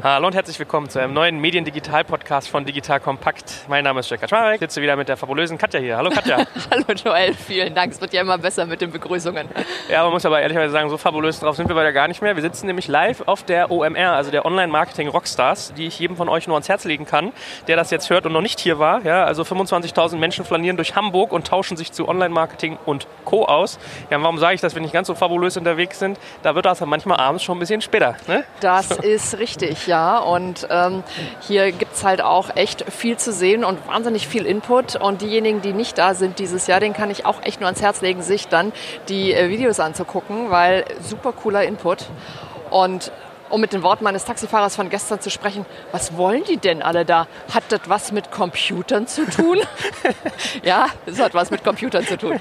Hallo und herzlich willkommen zu einem neuen Mediendigital-Podcast von Digital Kompakt. Mein Name ist Jack Kaczmarek, ich sitze wieder mit der fabulösen Katja hier. Hallo Katja. Hallo Joel, vielen Dank. Es wird ja immer besser mit den Begrüßungen. Ja, man muss aber ehrlicherweise sagen, so fabulös drauf sind wir weiter gar nicht mehr. Wir sitzen nämlich live auf der OMR, also der Online-Marketing Rockstars, die ich jedem von euch nur ans Herz legen kann, der das jetzt hört und noch nicht hier war. Ja, also 25.000 Menschen flanieren durch Hamburg und tauschen sich zu Online-Marketing und Co. aus. Ja, warum sage ich, dass wir nicht ganz so fabulös unterwegs sind? Da wird das manchmal abends schon ein bisschen später. Ne? Das ist richtig, ja. Und ähm, hier gibt es halt auch echt viel zu sehen und wahnsinnig viel Input. Und diejenigen, die nicht da sind dieses Jahr, den kann ich auch echt nur ans Herz legen, sich dann die äh, Videos anzugucken, weil super cooler Input. Und um mit den Worten meines Taxifahrers von gestern zu sprechen, was wollen die denn alle da? Hat das was mit Computern zu tun? ja, es hat was mit Computern zu tun.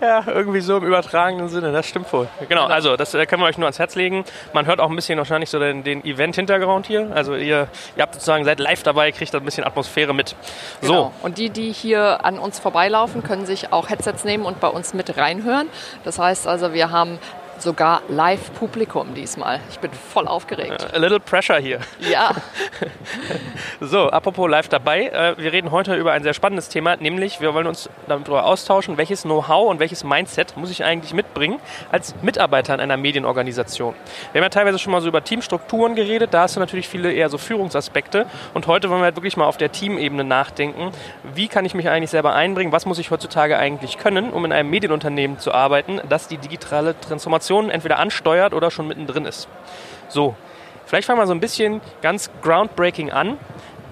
Ja, irgendwie so im übertragenen Sinne, das stimmt wohl. Genau, also das äh, können wir euch nur ans Herz legen. Man hört auch ein bisschen wahrscheinlich so den, den Event-Hintergrund hier. Also ihr, ihr habt sozusagen, seid live dabei, kriegt da ein bisschen Atmosphäre mit. So. Genau. Und die, die hier an uns vorbeilaufen, können sich auch Headsets nehmen und bei uns mit reinhören. Das heißt also, wir haben sogar Live-Publikum diesmal. Ich bin voll aufgeregt. A little pressure hier. Ja. so, apropos live dabei. Äh, wir reden heute über ein sehr spannendes Thema, nämlich wir wollen uns darüber austauschen, welches Know-how und welches Mindset muss ich eigentlich mitbringen als Mitarbeiter in einer Medienorganisation. Wir haben ja teilweise schon mal so über Teamstrukturen geredet, da hast du natürlich viele eher so Führungsaspekte und heute wollen wir halt wirklich mal auf der Teamebene nachdenken. Wie kann ich mich eigentlich selber einbringen? Was muss ich heutzutage eigentlich können, um in einem Medienunternehmen zu arbeiten, das die digitale Transformation Transformation entweder ansteuert oder schon mittendrin ist. So, vielleicht fangen wir so ein bisschen ganz groundbreaking an.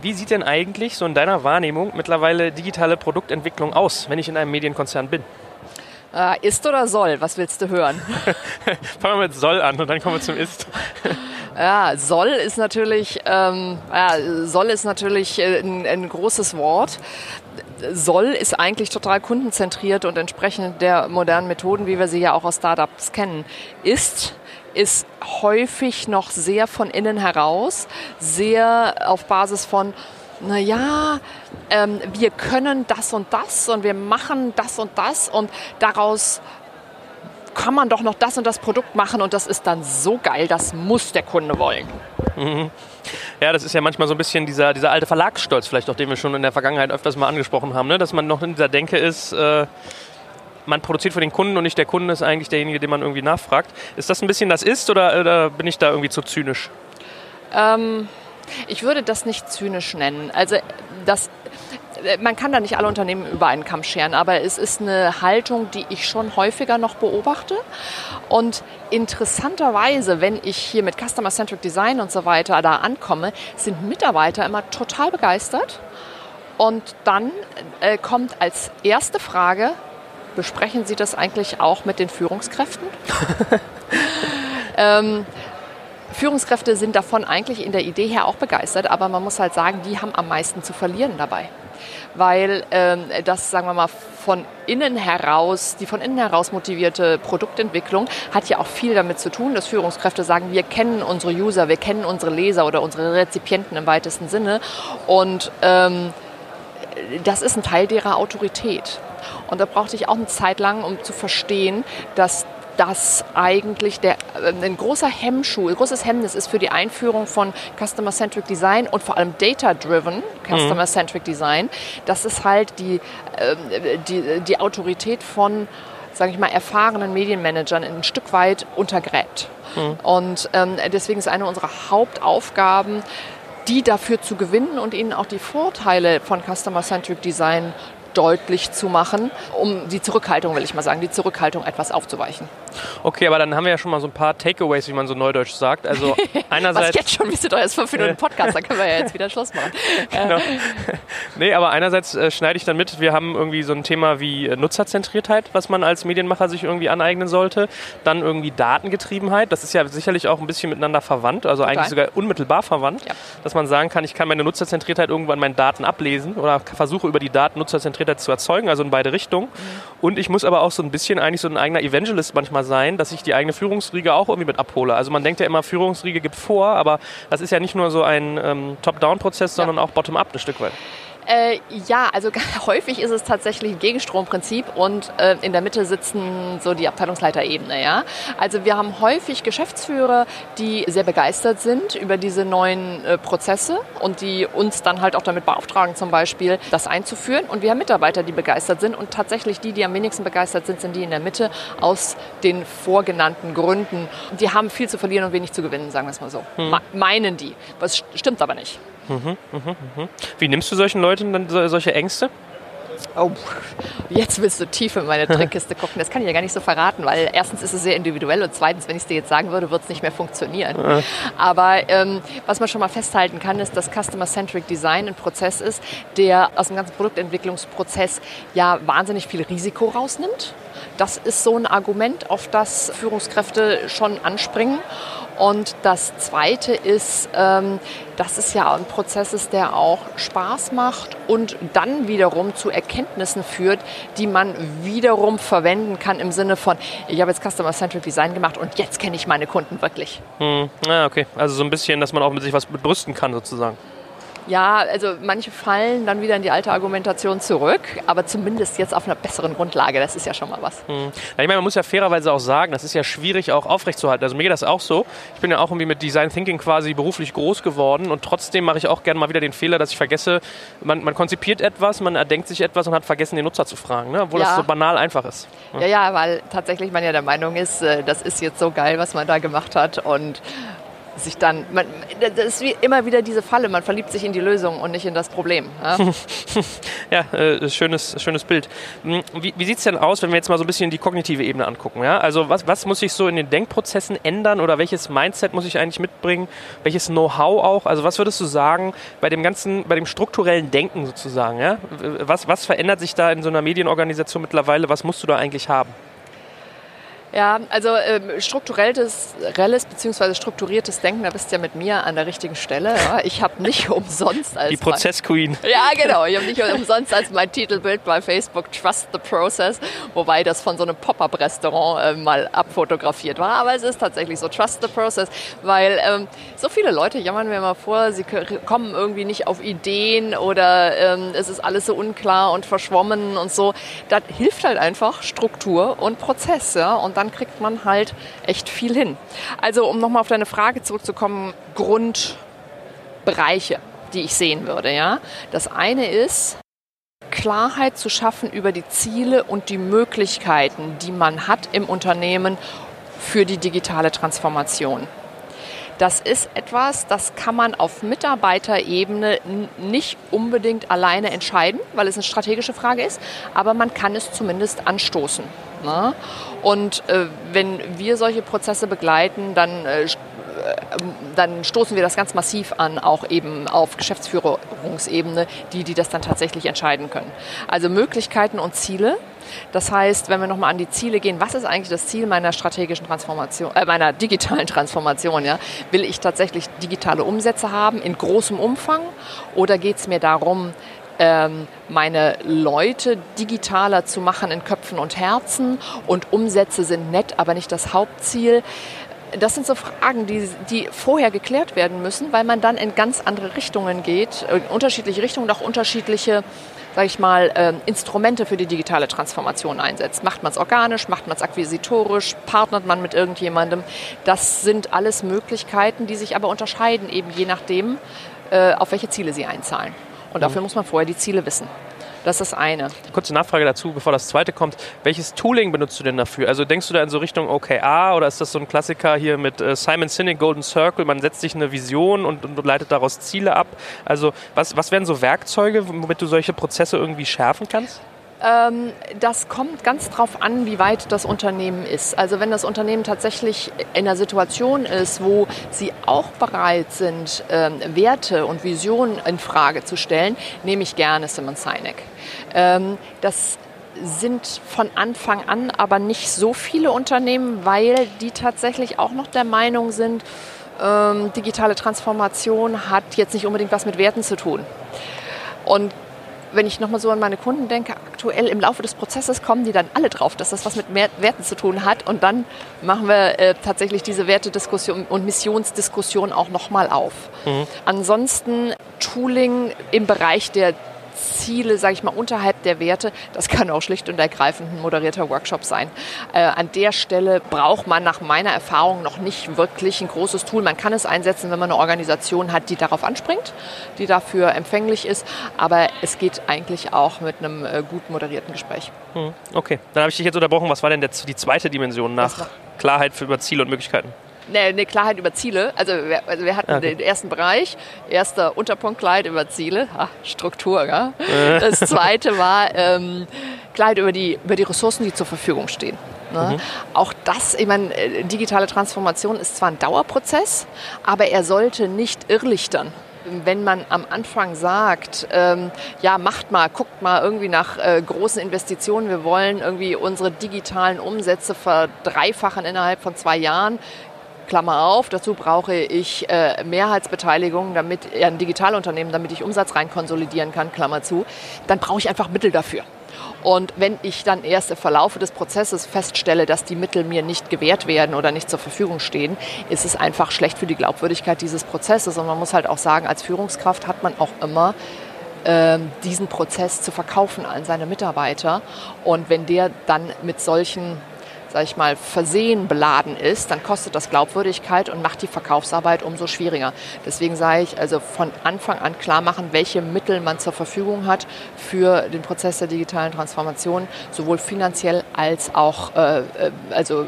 Wie sieht denn eigentlich so in deiner Wahrnehmung mittlerweile digitale Produktentwicklung aus, wenn ich in einem Medienkonzern bin? Äh, ist oder soll? Was willst du hören? Fangen wir mit soll an und dann kommen wir zum ist. Ja, soll ist natürlich, ähm, ja, soll ist natürlich äh, ein, ein, großes Wort. Soll ist eigentlich total kundenzentriert und entsprechend der modernen Methoden, wie wir sie ja auch aus Startups kennen. Ist ist häufig noch sehr von innen heraus, sehr auf Basis von naja, ähm, wir können das und das und wir machen das und das und daraus kann man doch noch das und das Produkt machen und das ist dann so geil, das muss der Kunde wollen. Mhm. Ja, das ist ja manchmal so ein bisschen dieser, dieser alte Verlagsstolz, vielleicht auch den wir schon in der Vergangenheit öfters mal angesprochen haben, ne? dass man noch in dieser Denke ist, äh, man produziert für den Kunden und nicht der Kunde ist eigentlich derjenige, den man irgendwie nachfragt. Ist das ein bisschen das Ist oder, oder bin ich da irgendwie zu zynisch? Ähm, ich würde das nicht zynisch nennen. Also das man kann da nicht alle Unternehmen über einen Kamm scheren, aber es ist eine Haltung, die ich schon häufiger noch beobachte. Und interessanterweise, wenn ich hier mit Customer-Centric Design und so weiter da ankomme, sind Mitarbeiter immer total begeistert. Und dann äh, kommt als erste Frage, besprechen Sie das eigentlich auch mit den Führungskräften? ähm, Führungskräfte sind davon eigentlich in der Idee her auch begeistert, aber man muss halt sagen, die haben am meisten zu verlieren dabei weil ähm, das, sagen wir mal, von innen heraus, die von innen heraus motivierte Produktentwicklung hat ja auch viel damit zu tun, dass Führungskräfte sagen, wir kennen unsere User, wir kennen unsere Leser oder unsere Rezipienten im weitesten Sinne und ähm, das ist ein Teil derer Autorität. Und da brauchte ich auch eine Zeit lang, um zu verstehen, dass dass eigentlich der, äh, ein großer Hemmschuh, ein großes Hemmnis ist für die Einführung von Customer-Centric Design und vor allem Data-Driven Customer-Centric mhm. Design, dass es halt die, äh, die, die Autorität von sage ich mal, erfahrenen Medienmanagern ein Stück weit untergräbt. Mhm. Und ähm, deswegen ist eine unserer Hauptaufgaben, die dafür zu gewinnen und ihnen auch die Vorteile von Customer-Centric Design deutlich zu machen, um die Zurückhaltung, will ich mal sagen, die Zurückhaltung etwas aufzuweichen. Okay, aber dann haben wir ja schon mal so ein paar Takeaways, wie man so neudeutsch sagt. Also einerseits... Was jetzt schon, wie du jetzt fünf Minuten Podcast, dann können wir ja jetzt wieder Schluss machen. genau. Nee, aber einerseits äh, schneide ich dann mit, wir haben irgendwie so ein Thema wie äh, Nutzerzentriertheit, was man als Medienmacher sich irgendwie aneignen sollte. Dann irgendwie Datengetriebenheit, das ist ja sicherlich auch ein bisschen miteinander verwandt, also eigentlich sogar unmittelbar verwandt, ja. dass man sagen kann, ich kann meine Nutzerzentriertheit irgendwann meinen Daten ablesen oder versuche über die Daten Nutzerzentriertheit zu erzeugen, also in beide Richtungen. Mhm. Und ich muss aber auch so ein bisschen eigentlich so ein eigener Evangelist manchmal sein, dass ich die eigene Führungsriege auch irgendwie mit abhole. Also man denkt ja immer, Führungsriege gibt vor, aber das ist ja nicht nur so ein ähm, Top-Down-Prozess, sondern ja. auch Bottom-up ein Stück weit. Äh, ja, also häufig ist es tatsächlich ein Gegenstromprinzip und äh, in der Mitte sitzen so die Abteilungsleiterebene. Ja? Also wir haben häufig Geschäftsführer, die sehr begeistert sind über diese neuen äh, Prozesse und die uns dann halt auch damit beauftragen, zum Beispiel das einzuführen. Und wir haben Mitarbeiter, die begeistert sind und tatsächlich die, die am wenigsten begeistert sind, sind die in der Mitte aus den vorgenannten Gründen. Die haben viel zu verlieren und wenig zu gewinnen, sagen wir es mal so. Hm. Meinen die. Was stimmt aber nicht. Mhm, mh, mh. Wie nimmst du solchen Leuten dann solche Ängste? Oh, jetzt willst du tief in meine Trickkiste gucken. Das kann ich ja gar nicht so verraten, weil erstens ist es sehr individuell und zweitens, wenn ich es dir jetzt sagen würde, wird es nicht mehr funktionieren. Aber ähm, was man schon mal festhalten kann, ist, dass Customer-Centric Design ein Prozess ist, der aus dem ganzen Produktentwicklungsprozess ja wahnsinnig viel Risiko rausnimmt. Das ist so ein Argument, auf das Führungskräfte schon anspringen. Und das Zweite ist, ähm, dass es ja ein Prozess ist, der auch Spaß macht und dann wiederum zu Erkenntnissen führt, die man wiederum verwenden kann im Sinne von, ich habe jetzt Customer-Centric Design gemacht und jetzt kenne ich meine Kunden wirklich. Hm. Ja, okay. Also so ein bisschen, dass man auch mit sich was brüsten kann sozusagen. Ja, also manche fallen dann wieder in die alte Argumentation zurück, aber zumindest jetzt auf einer besseren Grundlage. Das ist ja schon mal was. Hm. Ich meine, man muss ja fairerweise auch sagen, das ist ja schwierig auch aufrechtzuerhalten. Also mir geht das auch so. Ich bin ja auch irgendwie mit Design Thinking quasi beruflich groß geworden und trotzdem mache ich auch gerne mal wieder den Fehler, dass ich vergesse, man, man konzipiert etwas, man erdenkt sich etwas und hat vergessen, den Nutzer zu fragen, ne? obwohl ja. das so banal einfach ist. Ja. ja, ja, weil tatsächlich man ja der Meinung ist, äh, das ist jetzt so geil, was man da gemacht hat und sich dann, man, das ist wie immer wieder diese Falle, man verliebt sich in die Lösung und nicht in das Problem. Ja, ja äh, schönes, schönes Bild. Hm, wie, wie sieht es denn aus, wenn wir jetzt mal so ein bisschen die kognitive Ebene angucken? Ja? Also was, was muss ich so in den Denkprozessen ändern oder welches Mindset muss ich eigentlich mitbringen? Welches Know-how auch? Also was würdest du sagen bei dem ganzen, bei dem strukturellen Denken sozusagen? Ja? Was, was verändert sich da in so einer Medienorganisation mittlerweile? Was musst du da eigentlich haben? Ja, also ähm, strukturelles, relles bzw. strukturiertes Denken, da bist du ja mit mir an der richtigen Stelle. Ja. Ich habe nicht umsonst als die Prozessqueen. Ja, genau. Ich habe nicht umsonst als mein Titelbild bei Facebook Trust the Process, wobei das von so einem Pop-up-Restaurant äh, mal abfotografiert war. Aber es ist tatsächlich so Trust the Process, weil ähm, so viele Leute jammern mir mal vor, sie kommen irgendwie nicht auf Ideen oder ähm, es ist alles so unklar und verschwommen und so. Da hilft halt einfach Struktur und Prozess, ja. Und dann dann kriegt man halt echt viel hin. Also um nochmal auf deine Frage zurückzukommen, Grundbereiche, die ich sehen würde. Ja? Das eine ist, Klarheit zu schaffen über die Ziele und die Möglichkeiten, die man hat im Unternehmen für die digitale Transformation. Das ist etwas, das kann man auf Mitarbeiterebene nicht unbedingt alleine entscheiden, weil es eine strategische Frage ist, aber man kann es zumindest anstoßen. Ne? Und äh, wenn wir solche Prozesse begleiten, dann äh, dann stoßen wir das ganz massiv an, auch eben auf Geschäftsführungsebene, die, die das dann tatsächlich entscheiden können. Also Möglichkeiten und Ziele. Das heißt, wenn wir nochmal an die Ziele gehen, was ist eigentlich das Ziel meiner strategischen Transformation, äh, meiner digitalen Transformation? Ja? Will ich tatsächlich digitale Umsätze haben in großem Umfang oder geht es mir darum, ähm, meine Leute digitaler zu machen in Köpfen und Herzen und Umsätze sind nett, aber nicht das Hauptziel. Das sind so Fragen, die, die vorher geklärt werden müssen, weil man dann in ganz andere Richtungen geht, in unterschiedliche Richtungen, auch unterschiedliche sage ich mal, äh, Instrumente für die digitale Transformation einsetzt. Macht man es organisch, macht man es akquisitorisch, partnert man mit irgendjemandem. Das sind alles Möglichkeiten, die sich aber unterscheiden, eben je nachdem, äh, auf welche Ziele sie einzahlen. Und dafür muss man vorher die Ziele wissen. Das ist eine. Kurze Nachfrage dazu, bevor das zweite kommt. Welches Tooling benutzt du denn dafür? Also denkst du da in so Richtung OKR oder ist das so ein Klassiker hier mit äh, Simon Sinek Golden Circle? Man setzt sich eine Vision und, und leitet daraus Ziele ab. Also was, was wären so Werkzeuge, womit du solche Prozesse irgendwie schärfen kannst? Ähm, das kommt ganz darauf an, wie weit das Unternehmen ist. Also wenn das Unternehmen tatsächlich in einer Situation ist, wo sie auch bereit sind, ähm, Werte und Visionen in Frage zu stellen, nehme ich gerne Simon Sinek. Ähm, das sind von Anfang an aber nicht so viele Unternehmen, weil die tatsächlich auch noch der Meinung sind, digitale Transformation hat jetzt nicht unbedingt was mit Werten zu tun. Und wenn ich nochmal so an meine Kunden denke, aktuell im Laufe des Prozesses kommen die dann alle drauf, dass das was mit Werten zu tun hat. Und dann machen wir äh, tatsächlich diese Wertediskussion und Missionsdiskussion auch nochmal auf. Mhm. Ansonsten Tooling im Bereich der Ziele, sage ich mal, unterhalb der Werte, das kann auch schlicht und ergreifend ein moderierter Workshop sein. Äh, an der Stelle braucht man nach meiner Erfahrung noch nicht wirklich ein großes Tool. Man kann es einsetzen, wenn man eine Organisation hat, die darauf anspringt, die dafür empfänglich ist. Aber es geht eigentlich auch mit einem äh, gut moderierten Gespräch. Hm, okay, dann habe ich dich jetzt unterbrochen. Was war denn der, die zweite Dimension nach Klarheit für über Ziele und Möglichkeiten? Eine Klarheit über Ziele. Also wir, also wir hatten okay. den ersten Bereich, erster Unterpunkt Klarheit über Ziele, ha, Struktur. Ja? Das zweite war ähm, Klarheit über die, über die Ressourcen, die zur Verfügung stehen. Ne? Mhm. Auch das, ich meine, äh, digitale Transformation ist zwar ein Dauerprozess, aber er sollte nicht irrlichtern wenn man am Anfang sagt, ähm, ja, macht mal, guckt mal irgendwie nach äh, großen Investitionen, wir wollen irgendwie unsere digitalen Umsätze verdreifachen innerhalb von zwei Jahren, Klammer auf, dazu brauche ich äh, Mehrheitsbeteiligung damit, äh, ein Digitalunternehmen, damit ich Umsatz rein konsolidieren kann, Klammer zu, dann brauche ich einfach Mittel dafür. Und wenn ich dann erst im Verlauf des Prozesses feststelle, dass die Mittel mir nicht gewährt werden oder nicht zur Verfügung stehen, ist es einfach schlecht für die Glaubwürdigkeit dieses Prozesses. Und man muss halt auch sagen, als Führungskraft hat man auch immer ähm, diesen Prozess zu verkaufen an seine Mitarbeiter. Und wenn der dann mit solchen sag ich mal, versehen beladen ist, dann kostet das Glaubwürdigkeit und macht die Verkaufsarbeit umso schwieriger. Deswegen sage ich also von Anfang an klar machen, welche Mittel man zur Verfügung hat für den Prozess der digitalen Transformation, sowohl finanziell als auch äh, äh also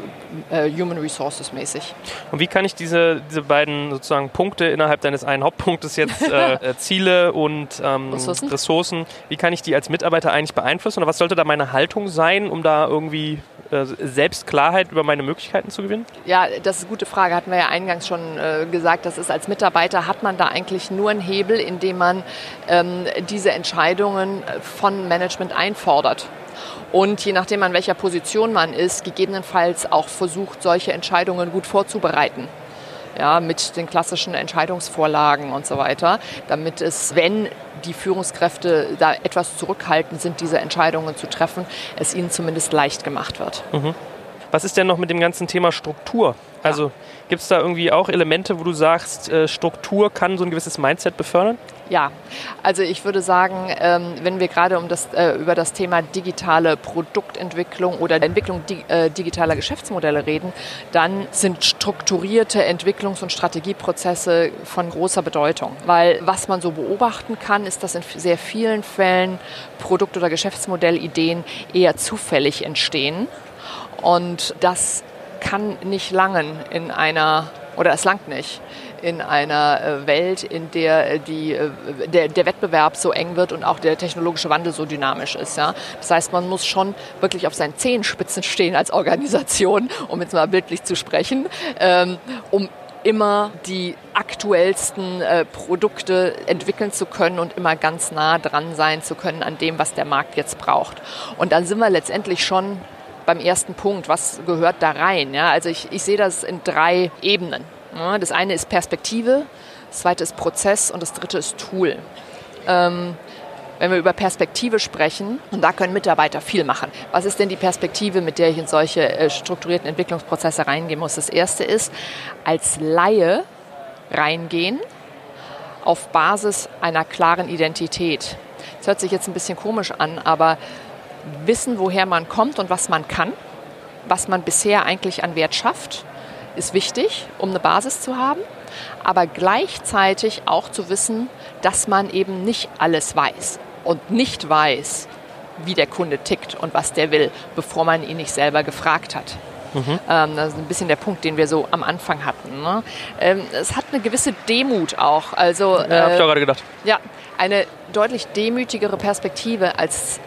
äh, Human Resources mäßig. Und wie kann ich diese, diese beiden sozusagen Punkte innerhalb deines einen Hauptpunktes jetzt äh, äh, Ziele und ähm, Ressourcen? Ressourcen, wie kann ich die als Mitarbeiter eigentlich beeinflussen oder was sollte da meine Haltung sein, um da irgendwie selbst Klarheit über meine Möglichkeiten zu gewinnen? Ja, das ist eine gute Frage. Hatten wir ja eingangs schon äh, gesagt. Das ist als Mitarbeiter hat man da eigentlich nur einen Hebel, indem man ähm, diese Entscheidungen von Management einfordert. Und je nachdem, an welcher Position man ist, gegebenenfalls auch versucht, solche Entscheidungen gut vorzubereiten ja, mit den klassischen Entscheidungsvorlagen und so weiter, damit es, wenn die Führungskräfte da etwas zurückhaltend sind, diese Entscheidungen zu treffen, es ihnen zumindest leicht gemacht wird. Mhm. Was ist denn noch mit dem ganzen Thema Struktur? Also ja. gibt es da irgendwie auch Elemente, wo du sagst, äh, Struktur kann so ein gewisses Mindset befördern? Ja, also ich würde sagen, ähm, wenn wir gerade um das, äh, über das Thema digitale Produktentwicklung oder Entwicklung äh, digitaler Geschäftsmodelle reden, dann sind strukturierte Entwicklungs- und Strategieprozesse von großer Bedeutung. Weil was man so beobachten kann, ist, dass in sehr vielen Fällen Produkt- oder Geschäftsmodellideen eher zufällig entstehen. Und das kann nicht langen in einer, oder es langt nicht in einer äh, Welt, in der, äh, die, äh, der, der Wettbewerb so eng wird und auch der technologische Wandel so dynamisch ist. Ja? Das heißt, man muss schon wirklich auf seinen Zehenspitzen stehen als Organisation, um jetzt mal bildlich zu sprechen, ähm, um immer die aktuellsten äh, Produkte entwickeln zu können und immer ganz nah dran sein zu können an dem, was der Markt jetzt braucht. Und dann sind wir letztendlich schon beim ersten Punkt. Was gehört da rein? Ja, also ich, ich sehe das in drei Ebenen. Das eine ist Perspektive, das zweite ist Prozess und das dritte ist Tool. Ähm, wenn wir über Perspektive sprechen, und da können Mitarbeiter viel machen. Was ist denn die Perspektive, mit der ich in solche äh, strukturierten Entwicklungsprozesse reingehen muss? Das erste ist, als Laie reingehen auf Basis einer klaren Identität. Das hört sich jetzt ein bisschen komisch an, aber wissen, woher man kommt und was man kann, was man bisher eigentlich an Wert schafft ist wichtig, um eine Basis zu haben, aber gleichzeitig auch zu wissen, dass man eben nicht alles weiß und nicht weiß, wie der Kunde tickt und was der will, bevor man ihn nicht selber gefragt hat. Mhm. Ähm, das ist ein bisschen der Punkt, den wir so am Anfang hatten. Ne? Ähm, es hat eine gewisse Demut auch. Also, ja, äh, habe ich auch gerade gedacht. Ja, eine deutlich demütigere Perspektive als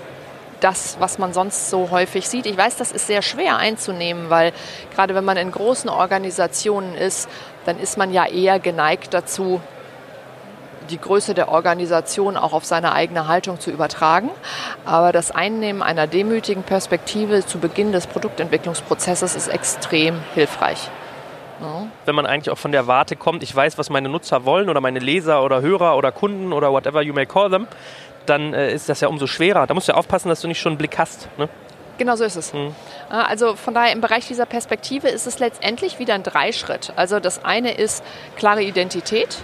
das, was man sonst so häufig sieht. Ich weiß, das ist sehr schwer einzunehmen, weil gerade wenn man in großen Organisationen ist, dann ist man ja eher geneigt dazu, die Größe der Organisation auch auf seine eigene Haltung zu übertragen. Aber das Einnehmen einer demütigen Perspektive zu Beginn des Produktentwicklungsprozesses ist extrem hilfreich. Wenn man eigentlich auch von der Warte kommt, ich weiß, was meine Nutzer wollen oder meine Leser oder Hörer oder Kunden oder whatever you may call them, dann äh, ist das ja umso schwerer. Da musst du ja aufpassen, dass du nicht schon einen Blick hast. Ne? Genau so ist es. Mhm. Also von daher im Bereich dieser Perspektive ist es letztendlich wieder ein Dreischritt. Also das eine ist klare Identität.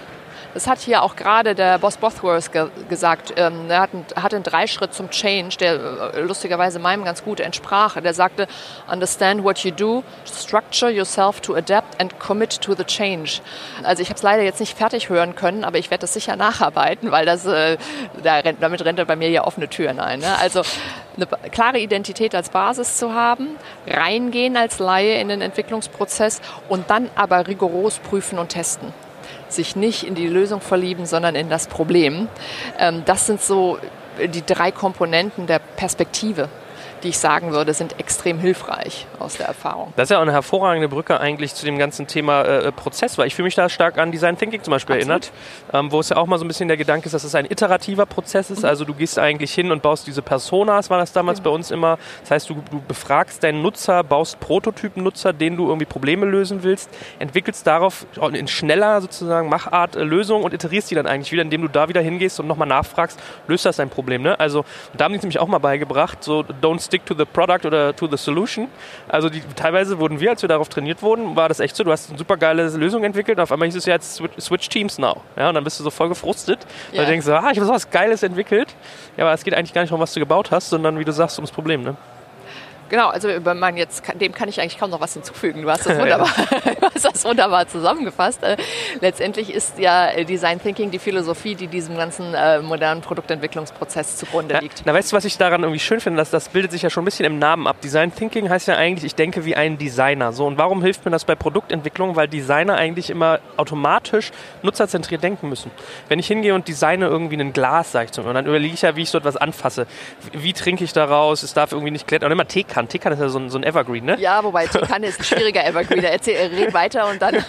Das hat hier auch gerade der Boss Bothworth ge gesagt. Ähm, er hat einen, hat einen Dreischritt zum Change, der äh, lustigerweise meinem ganz gut entsprach. Der sagte, understand what you do, structure yourself to adapt and commit to the change. Also ich habe es leider jetzt nicht fertig hören können, aber ich werde das sicher nacharbeiten, weil das, äh, damit rennt er bei mir ja offene Türen ein. Ne? Also eine klare Identität als Basis zu haben, reingehen als Laie in den Entwicklungsprozess und dann aber rigoros prüfen und testen sich nicht in die Lösung verlieben, sondern in das Problem. Ähm, das sind so die drei Komponenten der Perspektive die ich sagen würde, sind extrem hilfreich aus der Erfahrung. Das ist ja auch eine hervorragende Brücke eigentlich zu dem ganzen Thema äh, Prozess, weil ich fühle mich da stark an Design Thinking zum Beispiel Absolut. erinnert, ähm, wo es ja auch mal so ein bisschen der Gedanke ist, dass es ein iterativer Prozess ist. Mhm. Also du gehst eigentlich hin und baust diese Personas, war das damals mhm. bei uns immer. Das heißt, du, du befragst deinen Nutzer, baust Prototypen-Nutzer, denen du irgendwie Probleme lösen willst, entwickelst darauf in schneller sozusagen Machart äh, Lösungen und iterierst die dann eigentlich wieder, indem du da wieder hingehst und nochmal nachfragst, löst das dein Problem. Ne? Also da haben die nämlich auch mal beigebracht, so don't stick to the product oder to the solution. Also die, teilweise wurden wir, als wir darauf trainiert wurden, war das echt so, du hast eine super geile Lösung entwickelt und auf einmal hieß es ja jetzt switch teams now. Ja, und dann bist du so voll gefrustet, yeah. weil du denkst, ah, ich habe so was Geiles entwickelt. Ja, aber es geht eigentlich gar nicht um, was du gebaut hast, sondern wie du sagst, ums Problem. Ne? Genau, also man jetzt, dem kann ich eigentlich kaum noch was hinzufügen. Du hast das wunderbar, du hast das wunderbar zusammengefasst. Äh, letztendlich ist ja äh, Design Thinking die Philosophie, die diesem ganzen äh, modernen Produktentwicklungsprozess zugrunde liegt. Na, weißt du, was ich daran irgendwie schön finde? Dass das bildet sich ja schon ein bisschen im Namen ab. Design Thinking heißt ja eigentlich, ich denke wie ein Designer. So, und warum hilft mir das bei Produktentwicklung? Weil Designer eigentlich immer automatisch nutzerzentriert denken müssen. Wenn ich hingehe und designe irgendwie ein Glas, sag ich zum Beispiel, dann überlege ich ja, wie ich so etwas anfasse. Wie, wie trinke ich daraus? Es darf irgendwie nicht klettern. Und immer Teekanne Teekann. Teekann ist ja so ein, so ein Evergreen, ne? Ja, wobei Teekanne ist ein schwieriger Evergreen. Erzähl, red weiter und dann.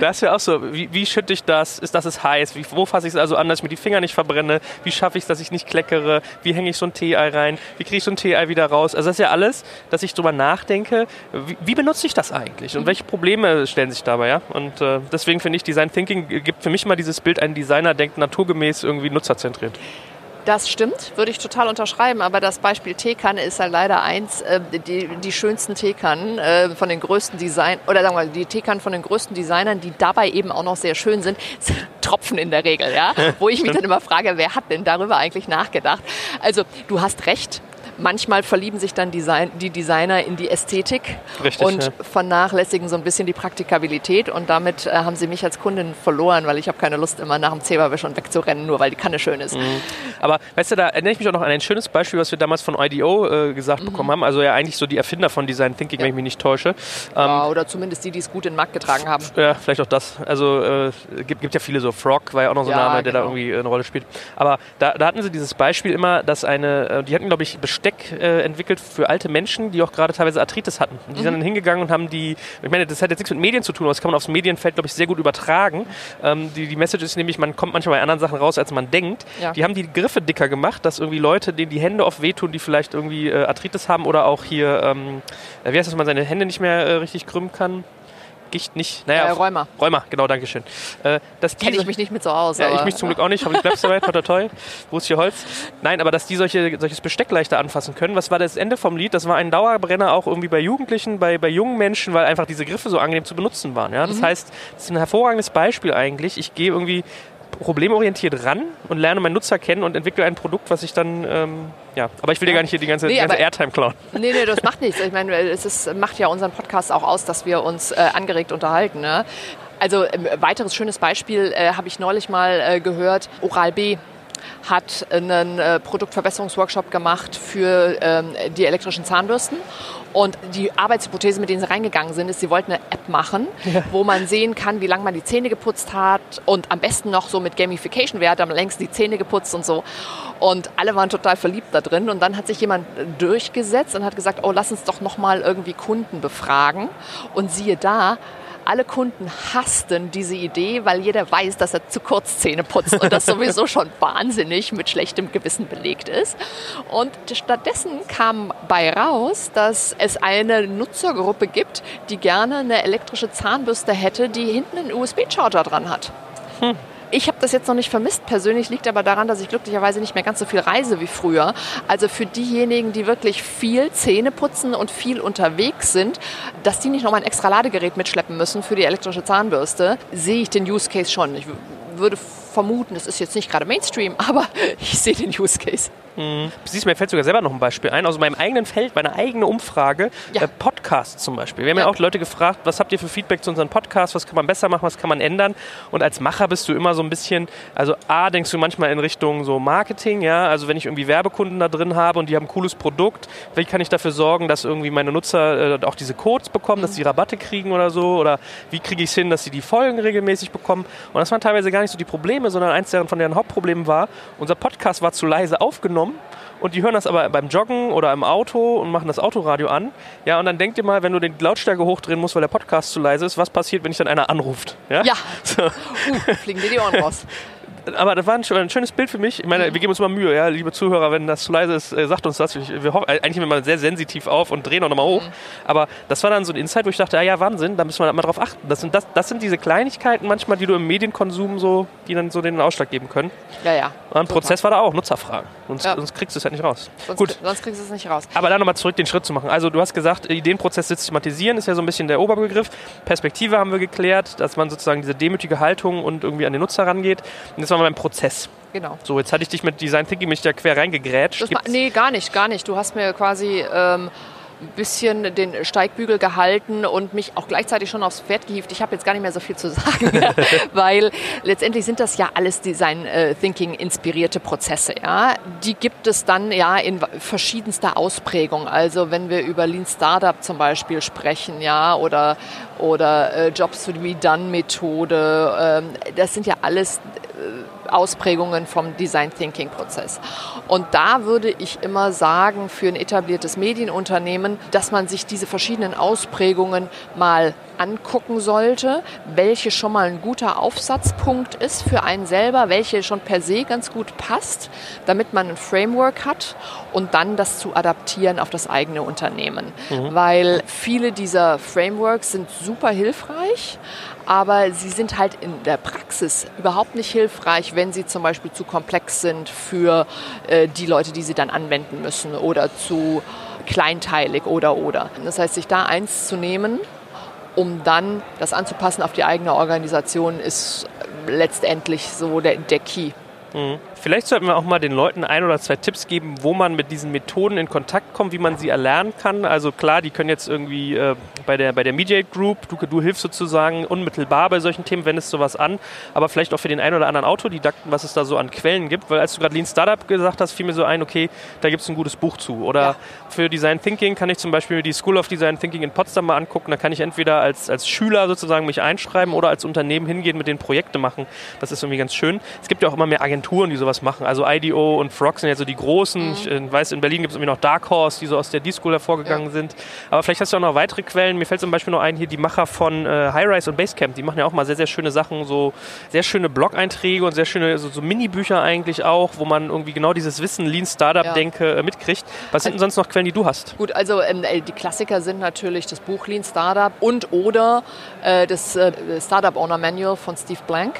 Das wäre auch so. Wie, wie schütte ich das? Ist das ist heiß? Wie, wo fasse ich es also an, dass ich mir die Finger nicht verbrenne? Wie schaffe ich es, dass ich nicht kleckere? Wie hänge ich so ein Tee-Ei rein? Wie kriege ich so ein Tee-Ei wieder raus? Also das ist ja alles, dass ich drüber nachdenke, wie, wie benutze ich das eigentlich? Und mhm. welche Probleme stellen sich dabei, ja? Und äh, deswegen finde ich, Design Thinking gibt für mich mal dieses Bild, ein Designer denkt naturgemäß irgendwie nutzerzentriert. Das stimmt, würde ich total unterschreiben. Aber das Beispiel Teekanne ist halt leider eins, äh, die, die schönsten Teekannen äh, von den größten Design oder sagen wir mal, die Teekannen von den größten Designern, die dabei eben auch noch sehr schön sind, sind Tropfen in der Regel, ja. Wo ich mich dann immer frage, wer hat denn darüber eigentlich nachgedacht? Also du hast recht, manchmal verlieben sich dann Design, die Designer in die Ästhetik Richtig, und ja. vernachlässigen so ein bisschen die Praktikabilität und damit äh, haben sie mich als Kundin verloren, weil ich habe keine Lust immer nach dem Zeberwisch wegzurennen, nur weil die Kanne schön ist. Mhm. Aber weißt du, da erinnere ich mich auch noch an ein schönes Beispiel, was wir damals von IDO äh, gesagt mhm. bekommen haben. Also ja eigentlich so die Erfinder von Design Thinking, ja. wenn ich mich nicht täusche. Ähm, ja, oder zumindest die, die es gut in den Markt getragen haben. Ja, vielleicht auch das. Also äh, gibt, gibt ja viele so Frog, war ja auch noch so ein Name, der genau. da irgendwie eine Rolle spielt. Aber da, da hatten sie dieses Beispiel immer, dass eine, äh, die hatten glaube ich Besteck äh, entwickelt für alte Menschen, die auch gerade teilweise Arthritis hatten. Und die mhm. sind dann hingegangen und haben die, ich meine, das hat jetzt nichts mit Medien zu tun, aber das kann man aufs Medienfeld, glaube ich, sehr gut übertragen. Ähm, die, die Message ist nämlich, man kommt manchmal bei anderen Sachen raus, als man denkt. Ja. Die haben die Griffe dicker gemacht, dass irgendwie Leute, denen die Hände oft wehtun, die vielleicht irgendwie äh, Arthritis haben oder auch hier, ähm, wie heißt das, man seine Hände nicht mehr äh, richtig krümmen kann? Gicht nicht. Naja, äh, Rheuma. Rheuma, genau, danke schön. Äh, Kenne ich mich nicht mit so aus. Ja, ich mich zum Glück auch nicht, hoffentlich bleibst du dabei, toi, toi. Wo ist hier Holz? Nein, aber dass die solche, solches Besteck leichter anfassen können. Was war das Ende vom Lied? Das war ein Dauerbrenner auch irgendwie bei Jugendlichen, bei, bei jungen Menschen, weil einfach diese Griffe so angenehm zu benutzen waren. Ja? Das mhm. heißt, das ist ein hervorragendes Beispiel eigentlich. Ich gehe irgendwie problemorientiert ran und lerne meinen Nutzer kennen und entwickle ein Produkt, was ich dann, ähm, ja, aber ich will dir gar nicht hier die ganze, nee, ganze Airtime klauen. Nee, nee, das macht nichts. Ich meine, es ist, macht ja unseren Podcast auch aus, dass wir uns äh, angeregt unterhalten. Ne? Also ein ähm, weiteres schönes Beispiel äh, habe ich neulich mal äh, gehört, Oral B hat einen äh, Produktverbesserungsworkshop gemacht für ähm, die elektrischen Zahnbürsten. Und die Arbeitshypothese, mit denen sie reingegangen sind, ist, sie wollten eine App machen, ja. wo man sehen kann, wie lange man die Zähne geputzt hat und am besten noch so mit Gamification, wer hat am längsten die Zähne geputzt und so. Und alle waren total verliebt da drin. Und dann hat sich jemand durchgesetzt und hat gesagt, oh, lass uns doch nochmal irgendwie Kunden befragen. Und siehe da, alle Kunden hassten diese Idee, weil jeder weiß, dass er zu kurz Zähne putzt und das sowieso schon wahnsinnig mit schlechtem Gewissen belegt ist. Und stattdessen kam bei raus, dass es eine Nutzergruppe gibt, die gerne eine elektrische Zahnbürste hätte, die hinten einen USB-Charger dran hat. Hm. Ich habe das jetzt noch nicht vermisst persönlich, liegt aber daran, dass ich glücklicherweise nicht mehr ganz so viel reise wie früher. Also für diejenigen, die wirklich viel Zähne putzen und viel unterwegs sind, dass die nicht noch mal ein extra Ladegerät mitschleppen müssen für die elektrische Zahnbürste, sehe ich den Use Case schon. Ich würde vermuten, das ist jetzt nicht gerade Mainstream, aber ich sehe den Use Case. Mhm. Siehst du, mir fällt sogar selber noch ein Beispiel ein, aus meinem eigenen Feld, meine eigene Umfrage, Ja. äh, Podcasts zum Beispiel. Wir haben ja. Ja. auch Leute gefragt, was habt ihr für Feedback zu unseren Podcasts, was kann man besser machen, was kann man ändern? Und als Macher bist du immer so ein bisschen, also A, denkst du manchmal in Richtung so Marketing, ja, also wenn ich irgendwie Werbekunden da drin habe und die haben ein cooles Produkt, wie kann ich dafür sorgen, dass irgendwie meine Nutzer äh, auch diese Codes bekommen, dass sie Rabatte kriegen oder so, oder wie kriege ich es hin, dass sie die Folgen regelmäßig bekommen? Und das waren teilweise gar nicht so die Probleme, sondern eins deren, von deren Hauptproblemen war, unser Podcast war zu leise aufgenommen und die hören das aber beim Joggen oder im Auto und machen das Autoradio an. Ja, und dann denkt ihr mal, wenn du die Lautstärke hochdrehen musst, weil der Podcast zu leise ist, was passiert, wenn dich dann einer anruft? Ja. Ja. So. Uh, fliegen dir die Ohren raus. Aber das war ein, ein schönes Bild für mich. Ich meine, wir geben uns mal Mühe, ja, liebe Zuhörer, wenn das zu leise ist, äh, sagt uns das. Ich, wir hoffen, eigentlich nehmen wir mal sehr sensitiv auf und drehen auch nochmal hoch. Aber das war dann so ein Insight, wo ich dachte, ja, ja, Wahnsinn, da müssen wir mal drauf achten. Das sind, das, das sind diese Kleinigkeiten manchmal, die du im Medienkonsum so, die dann so den Ausschlag geben können. Ja, ja. Und ein. Prozess war da auch, Nutzerfragen. Sonst, Ja. sonst kriegst du es halt nicht raus. Sonst, Gut. sonst kriegst du es nicht raus. Aber dann nochmal zurück den Schritt zu machen. Also du hast gesagt, Ideenprozess systematisieren ist ja so ein bisschen der Oberbegriff. Perspektive haben wir geklärt, dass man sozusagen diese demütige Haltung und irgendwie an den Nutzer rangeht. Und jetzt waren wir beim Prozess. Genau. So, jetzt hatte ich dich mit Design Thinking mich da quer reingegrätscht. Das nee, gar nicht, gar nicht. Du hast mir quasi ähm, bisschen den Steigbügel gehalten und mich auch gleichzeitig schon aufs Pferd gehievt. Ich habe jetzt gar nicht mehr so viel zu sagen, weil letztendlich sind das ja alles Design äh, Thinking inspirierte Prozesse. Ja? Die gibt es dann ja in verschiedenster Ausprägung. Also wenn wir über Lean Startup zum Beispiel sprechen, ja, oder oder äh, Jobs to be done Methode, ähm, das sind ja alles Ausprägungen vom Design Thinking Prozess. Und da würde ich immer sagen, für ein etabliertes Medienunternehmen, dass man sich diese verschiedenen Ausprägungen mal angucken sollte, welche schon mal ein guter Aufsatzpunkt ist für einen selber, welche schon per se ganz gut passt, damit man ein Framework hat und dann das zu adaptieren auf das eigene Unternehmen. Weil viele dieser Frameworks sind super hilfreich, aber sie sind halt in der Praxis überhaupt nicht hilfreich, wenn sie zum Beispiel zu komplex sind für äh, die Leute, die sie dann anwenden müssen oder zu kleinteilig oder oder. Das heißt, sich da eins zu nehmen, um dann das anzupassen auf die eigene Organisation, ist letztendlich so der, der Key. Vielleicht sollten wir auch mal den Leuten ein oder zwei Tipps geben, wo man mit diesen Methoden in Kontakt kommt, wie man sie erlernen kann. Also klar, die können jetzt irgendwie äh, bei der, bei der Mediate Group, du, du hilfst sozusagen unmittelbar bei solchen Themen, wendest sowas an, aber vielleicht auch für den einen oder anderen Autodidakten, was es da so an Quellen gibt. Weil als du gerade Lean Startup gesagt hast, fiel mir so ein, okay, da gibt es ein gutes Buch zu. Oder Ja. für Design Thinking kann ich zum Beispiel mir die School of Design Thinking in Potsdam mal angucken. Da kann ich entweder als, als Schüler sozusagen mich einschreiben oder als Unternehmen hingehen, mit den Projekte machen. Das ist irgendwie ganz schön. Es gibt ja auch immer mehr Agenturen, die sowas machen. Also IDO und Frog sind jetzt so die großen. Ich äh, weiß, in Berlin gibt es irgendwie noch Dark Horse, die so aus der D-School hervorgegangen sind. Aber vielleicht hast du auch noch weitere Quellen. Mir fällt zum Beispiel noch ein, hier die Macher von äh, High-Rise und Basecamp. Die machen ja auch mal sehr, sehr schöne Sachen, so sehr schöne Blog-Einträge und sehr schöne so, so Mini-Bücher eigentlich auch, wo man irgendwie genau dieses Wissen, Lean Startup-Denke äh, mitkriegt. Was sind denn sonst noch Quellen, die du hast? Gut, also ähm, äh, die Klassiker sind natürlich das Buch Lean Startup und oder äh, das äh, Startup Owner Manual von Steve Blank.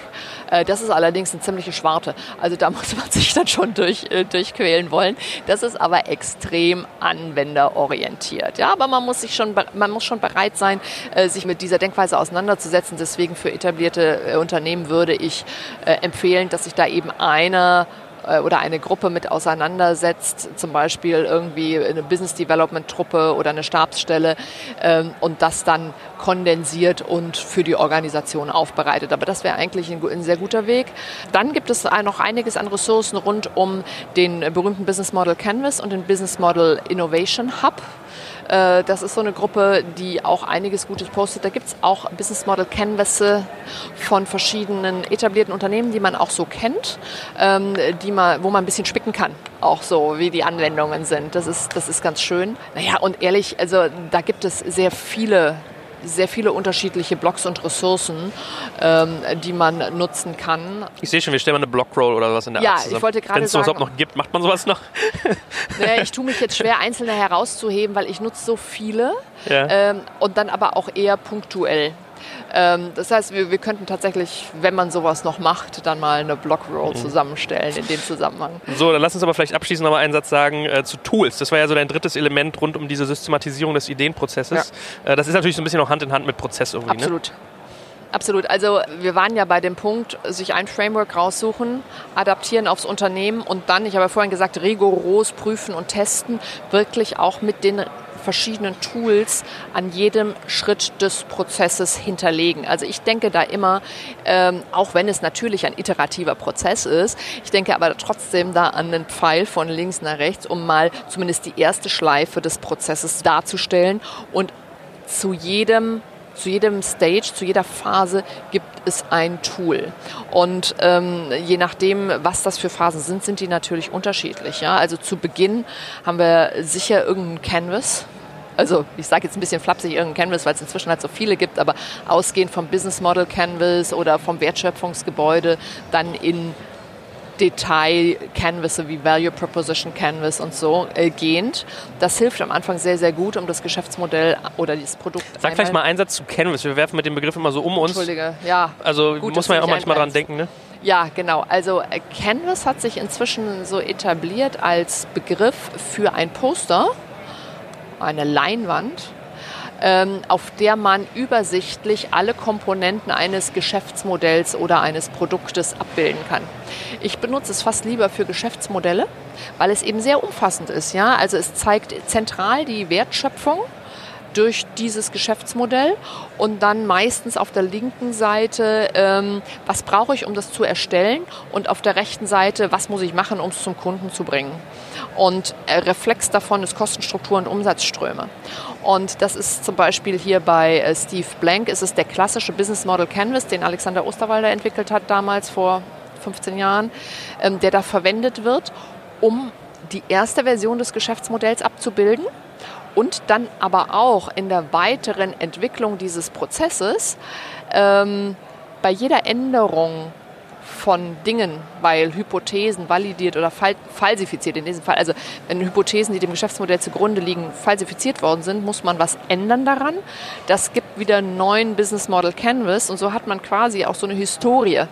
Äh, das ist allerdings eine ziemliche Schwarte. Also da muss man sich dann schon durch, äh, durchquälen wollen. Das ist aber extrem anwenderorientiert. Ja, aber man muss sich schon, man muss schon bereit sein, äh, sich mit dieser Denkweise auseinanderzusetzen. Deswegen für etablierte äh, Unternehmen würde ich äh, empfehlen, dass sich da eben einer oder eine Gruppe mit auseinandersetzt, zum Beispiel irgendwie eine Business Development Truppe oder eine Stabsstelle ähm, und das dann kondensiert und für die Organisation aufbereitet. Aber das wäre eigentlich ein, ein sehr guter Weg. Dann gibt es noch einiges an Ressourcen rund um den äh, berühmten Business Model Canvas und den Business Model Innovation Hub. Äh, Das ist so eine Gruppe, die auch einiges Gutes postet. Da gibt es auch Business Model Canvasse von verschiedenen etablierten Unternehmen, die man auch so kennt, ähm, die man, wo man ein bisschen spicken kann, auch so, wie die Anwendungen sind. Das ist, das ist ganz schön. Naja, und ehrlich, also da gibt es sehr viele sehr viele unterschiedliche Blogs und Ressourcen, ähm, die man nutzen kann. Ich sehe schon, wir stellen mal eine Blockroll oder was in der Ja, Art ich zusammen. wollte gerade Wenn es sowas sagen- überhaupt noch gibt, macht man sowas noch? Naja, ich tue mich jetzt schwer, einzelne herauszuheben, weil ich nutze so viele Ja. ähm, und dann aber auch eher punktuell. Ähm, das heißt, wir, wir könnten tatsächlich, wenn man sowas noch macht, dann mal eine Blockroll zusammenstellen in dem Zusammenhang. So, dann lass uns aber vielleicht abschließend noch mal einen Satz sagen äh, zu Tools. Das war ja so dein drittes Element rund um diese Systematisierung des Ideenprozesses. Äh, das ist natürlich so ein bisschen auch Hand in Hand mit Prozess irgendwie. Ne? Absolut. Absolut. Also wir waren ja bei dem Punkt, sich ein Framework raussuchen, adaptieren aufs Unternehmen und dann, ich habe ja vorhin gesagt, rigoros prüfen und testen, wirklich auch mit den verschiedenen Tools an jedem Schritt des Prozesses hinterlegen. Also ich denke da immer, ähm, auch wenn es natürlich ein iterativer Prozess ist, ich denke aber trotzdem da an einen Pfeil von links nach rechts, um mal zumindest die erste Schleife des Prozesses darzustellen und zu jedem zu jedem Stage, zu jeder Phase gibt es ein Tool. Und ähm, je nachdem, was das für Phasen sind, sind die natürlich unterschiedlich. Ja? Also zu Beginn haben wir sicher irgendeinen Canvas. Also ich sage jetzt ein bisschen flapsig irgendein Canvas, weil es inzwischen halt so viele gibt, aber ausgehend vom Business Model Canvas oder vom Wertschöpfungsgebäude dann in Detail Canvas wie Value Proposition Canvas und so äh, gehend. Das hilft am Anfang sehr, sehr gut, um das Geschäftsmodell oder dieses Produkt. Sag vielleicht mal einen Satz zu Canvas. Wir werfen mit dem Begriff immer so um uns. Entschuldige, ja. Also gut, muss man ja auch manchmal dran denken, ne? Ja, genau. Also äh, Canvas hat sich inzwischen so etabliert als Begriff für ein Poster, eine Leinwand, ähm, auf der man übersichtlich alle Komponenten eines Geschäftsmodells oder eines Produktes abbilden kann. Ich benutze es fast lieber für Geschäftsmodelle, weil es eben sehr umfassend ist. Ja? Also es zeigt zentral die Wertschöpfung durch dieses Geschäftsmodell und dann meistens auf der linken Seite, ähm, was brauche ich, um das zu erstellen und auf der rechten Seite, was muss ich machen, um es zum Kunden zu bringen. Und äh, Reflex davon ist Kostenstruktur und Umsatzströme. Und das ist zum Beispiel hier bei äh, Steve Blank, ist es der klassische Business Model Canvas, den Alexander Osterwalder entwickelt hat damals vor 15 Jahren, ähm, der da verwendet wird, um die erste Version des Geschäftsmodells abzubilden und dann aber auch in der weiteren Entwicklung dieses Prozesses ähm, bei jeder Änderung von Dingen, weil Hypothesen validiert oder falsifiziert in diesem Fall, also wenn Hypothesen, die dem Geschäftsmodell zugrunde liegen, falsifiziert worden sind, muss man was ändern daran. Das gibt wieder einen neuen Business Model Canvas und so hat man quasi auch so eine Historie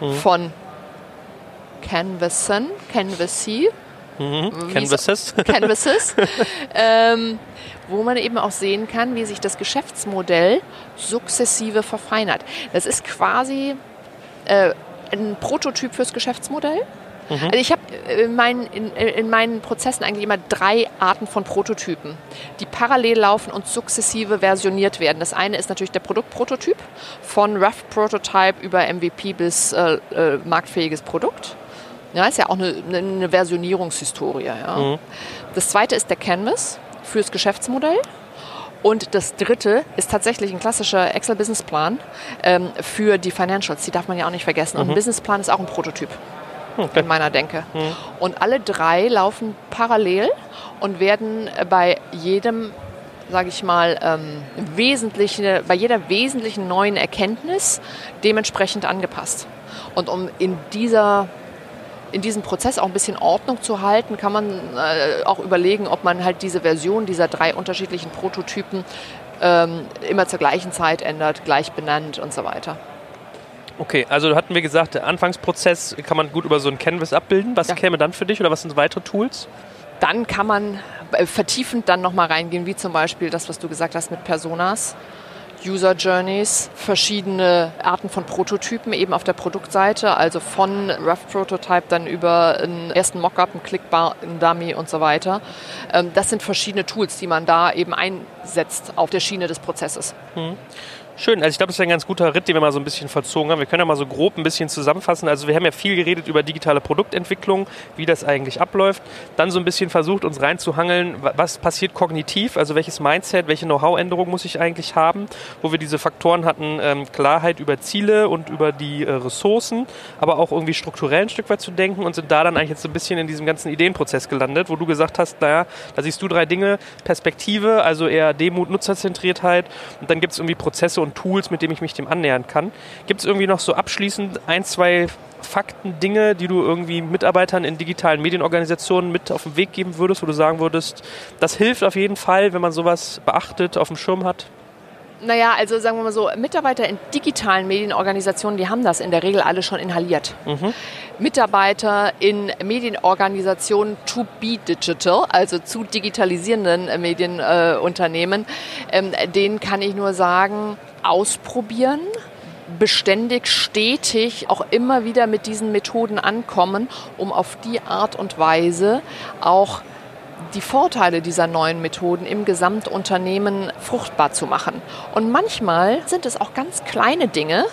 mhm. von Canvassen, Canvassy, Mhm. Canvases. Canvases. ähm, wo man eben auch sehen kann, wie sich das Geschäftsmodell sukzessive verfeinert. Das ist quasi äh, ein Prototyp fürs Geschäftsmodell. Mhm. Also ich habe in meinen, in, in, meinen Prozessen eigentlich immer drei Arten von Prototypen, die parallel laufen und sukzessive versioniert werden. Das eine ist natürlich der Produktprototyp, von Rough Prototype über MVP bis äh, äh, marktfähiges Produkt. Ja, ist ja auch eine, eine Versionierungshistorie. Ja. Mhm. Das zweite ist der Canvas fürs Geschäftsmodell. Und das dritte ist tatsächlich ein klassischer Excel-Businessplan ähm, für die Financials. Die darf man ja auch nicht vergessen. Und ein mhm. Businessplan ist auch ein Prototyp okay. in meiner Denke. Mhm. Und alle drei laufen parallel und werden bei jedem sage ich mal, ähm, wesentliche, bei jeder wesentlichen neuen Erkenntnis dementsprechend angepasst. Und um in dieser in diesem Prozess auch ein bisschen Ordnung zu halten, kann man äh, auch überlegen, ob man halt diese Version dieser drei unterschiedlichen Prototypen ähm, immer zur gleichen Zeit ändert, gleich benannt und so weiter. Okay, also hatten wir gesagt, der Anfangsprozess kann man gut über so ein Canvas abbilden. Was ja. käme dann für dich oder was sind weitere Tools? Dann kann man äh, vertiefend dann nochmal reingehen, wie zum Beispiel das, was du gesagt hast mit Personas. User Journeys, verschiedene Arten von Prototypen eben auf der Produktseite, also von Rough Prototype dann über einen ersten Mockup, einen Clickbar, einen Dummy und so weiter. Ähm, das sind verschiedene Tools, die man da eben einsetzt auf der Schiene des Prozesses. Hm. Schön, also ich glaube, das ist ein ganz guter Ritt, den wir mal so ein bisschen verzogen haben. Wir können ja mal so grob ein bisschen zusammenfassen. Also wir haben ja viel geredet über digitale Produktentwicklung, wie das eigentlich abläuft. Dann so ein bisschen versucht, uns reinzuhangeln, was passiert kognitiv, also welches Mindset, welche Know-how-Änderung muss ich eigentlich haben, wo wir diese Faktoren hatten, ähm, Klarheit über Ziele und über die äh, Ressourcen, aber auch irgendwie strukturell ein Stück weit zu denken und sind da dann eigentlich jetzt so ein bisschen in diesem ganzen Ideenprozess gelandet, wo du gesagt hast, naja, da siehst du drei Dinge, Perspektive, also eher Demut, Nutzerzentriertheit und dann gibt es irgendwie Prozesse und Tools, mit denen ich mich dem annähern kann. Gibt es irgendwie noch so abschließend ein, zwei Fakten, Dinge, die du irgendwie Mitarbeitern in digitalen Medienorganisationen mit auf den Weg geben würdest, wo du sagen würdest, das hilft auf jeden Fall, wenn man sowas beachtet, auf dem Schirm hat? Naja, also sagen wir mal so, Mitarbeiter in digitalen Medienorganisationen, die haben das in der Regel alle schon inhaliert. Mhm. Mitarbeiter in Medienorganisationen to be digital, also zu digitalisierenden Medienunternehmen, äh, ähm, denen kann ich nur sagen, ausprobieren, beständig, stetig auch immer wieder mit diesen Methoden ankommen, um auf die Art und Weise auch die Vorteile dieser neuen Methoden im Gesamtunternehmen fruchtbar zu machen. Und manchmal sind es auch ganz kleine Dinge,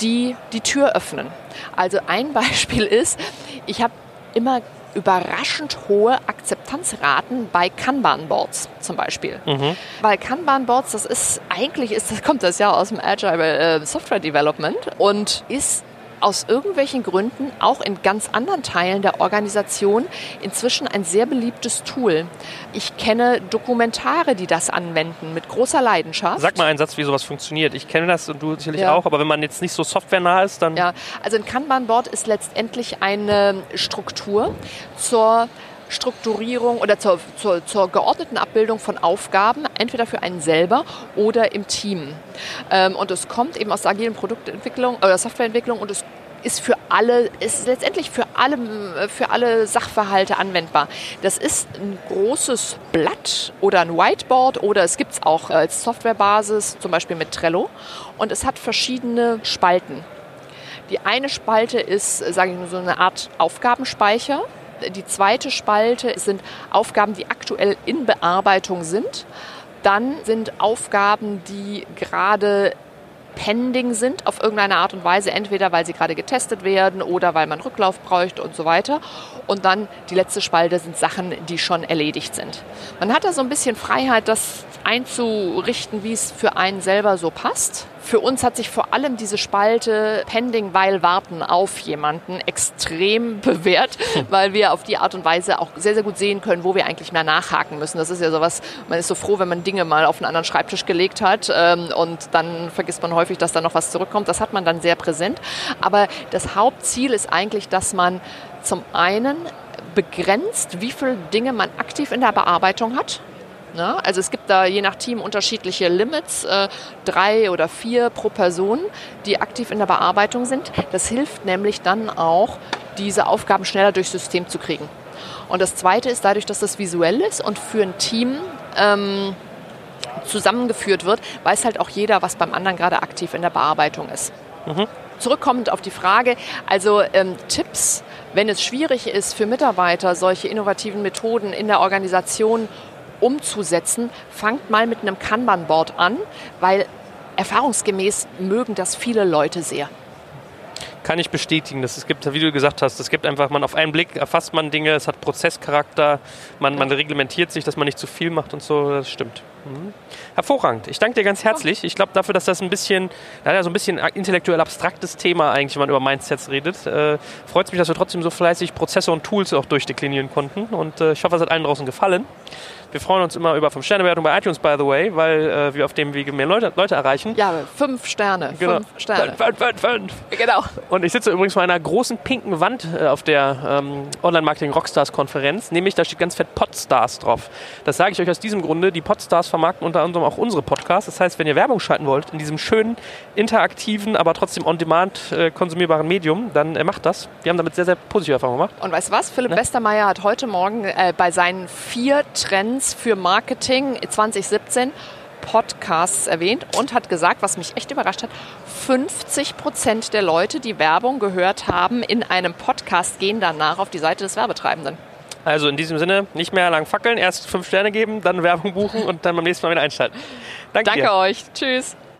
die die Tür öffnen. Also ein Beispiel ist, ich habe immer überraschend hohe Akzeptanzraten bei Kanban-Boards zum Beispiel. Mhm. Weil Kanban-Boards, das ist eigentlich, ist, das kommt das ja aus dem Agile äh, Software Development und ist aus irgendwelchen Gründen auch in ganz anderen Teilen der Organisation inzwischen ein sehr beliebtes Tool. Ich kenne Dokumentare, die das anwenden mit großer Leidenschaft. Sag mal einen Satz, wie sowas funktioniert. Ich kenne das und du sicherlich ja. auch, aber wenn man jetzt nicht so softwarenah ist, dann. Ja, also ein Kanban-Board ist letztendlich eine Struktur zur Strukturierung oder zur, zur, zur, geordneten Abbildung von Aufgaben, entweder für einen selber oder im Team. Ähm, und es kommt eben aus der agilen Produktentwicklung oder Softwareentwicklung und es ist für alle, ist letztendlich für alle, für alle Sachverhalte anwendbar. Das ist ein großes Blatt oder ein Whiteboard oder es gibt es auch als Softwarebasis, zum Beispiel mit Trello. Und es hat verschiedene Spalten. Die eine Spalte ist, sage ich mal, so eine Art Aufgabenspeicher. Die zweite Spalte sind Aufgaben, die aktuell in Bearbeitung sind. Dann sind Aufgaben, die gerade pending sind auf irgendeine Art und Weise, entweder weil sie gerade getestet werden oder weil man Rücklauf bräuchte und so weiter. Und dann die letzte Spalte sind Sachen, die schon erledigt sind. Man hat da so ein bisschen Freiheit, das einzurichten, wie es für einen selber so passt. Für uns hat sich vor allem diese Spalte Pending, weil warten auf jemanden extrem bewährt, weil wir auf die Art und Weise auch sehr, sehr gut sehen können, wo wir eigentlich mehr nachhaken müssen. Das ist ja sowas, man ist so froh, wenn man Dinge mal auf einen anderen Schreibtisch gelegt hat ähm, und dann vergisst man häufig, dass da noch was zurückkommt. Das hat man dann sehr präsent. Aber das Hauptziel ist eigentlich, dass man zum einen begrenzt, wie viele Dinge man aktiv in der Bearbeitung hat. Ne? Also es gibt da je nach Team unterschiedliche Limits, äh, drei oder vier pro Person, die aktiv in der Bearbeitung sind. Das hilft nämlich dann auch, diese Aufgaben schneller durchs System zu kriegen. Und das Zweite ist dadurch, dass das visuell ist und für ein Team ähm, zusammengeführt wird, weiß halt auch jeder, was beim anderen gerade aktiv in der Bearbeitung ist. Mhm. Zurückkommend auf die Frage, also ähm, Tipps, wenn es schwierig ist für Mitarbeiter, solche innovativen Methoden in der Organisation umzusetzen, fangt mal mit einem Kanban-Board an, weil erfahrungsgemäß mögen das viele Leute sehr kann ich bestätigen. Das, es gibt, wie du gesagt hast, es gibt einfach, man auf einen Blick erfasst man Dinge, es hat Prozesscharakter, man, man reglementiert sich, dass man nicht zu viel macht und so, das stimmt. Mhm. Hervorragend. Ich danke dir ganz herzlich. Ich glaube dafür, dass das ein bisschen, ja, so ein bisschen intellektuell abstraktes Thema eigentlich, wenn man über Mindsets redet, äh, freut es mich, dass wir trotzdem so fleißig Prozesse und Tools auch durchdeklinieren konnten und äh, ich hoffe, es hat allen draußen gefallen. Wir freuen uns immer über 5-Sterne-Bewertung bei iTunes, by the way, weil äh, wir auf dem Wege mehr Leute, Leute erreichen. Ja, fünf Sterne. Genau. Fünf Sterne. Fünf, fünf, fünf. Genau. Und ich sitze übrigens vor einer großen pinken Wand äh, auf der ähm, Online-Marketing-Rockstars-Konferenz, nämlich da steht ganz fett Podstars drauf. Das sage ich euch aus diesem Grunde. Die Podstars vermarkten unter anderem auch unsere Podcasts. Das heißt, wenn ihr Werbung schalten wollt in diesem schönen, interaktiven, aber trotzdem on-demand äh, konsumierbaren Medium, dann äh, macht das. Wir haben damit sehr, sehr positive Erfahrungen gemacht. Und weißt du was? Philipp ne? Westermeier hat heute Morgen äh, bei seinen vier Trends für Marketing Marketing 2017 Podcasts erwähnt und hat gesagt, was mich echt überrascht hat, 50 Prozent der Leute, die Werbung gehört haben in einem Podcast, gehen danach auf die Seite des Werbetreibenden. Also in diesem Sinne, nicht mehr lang fackeln, erst fünf Sterne geben, dann Werbung buchen und dann beim nächsten Mal wieder einschalten. Danke, Danke euch. Tschüss.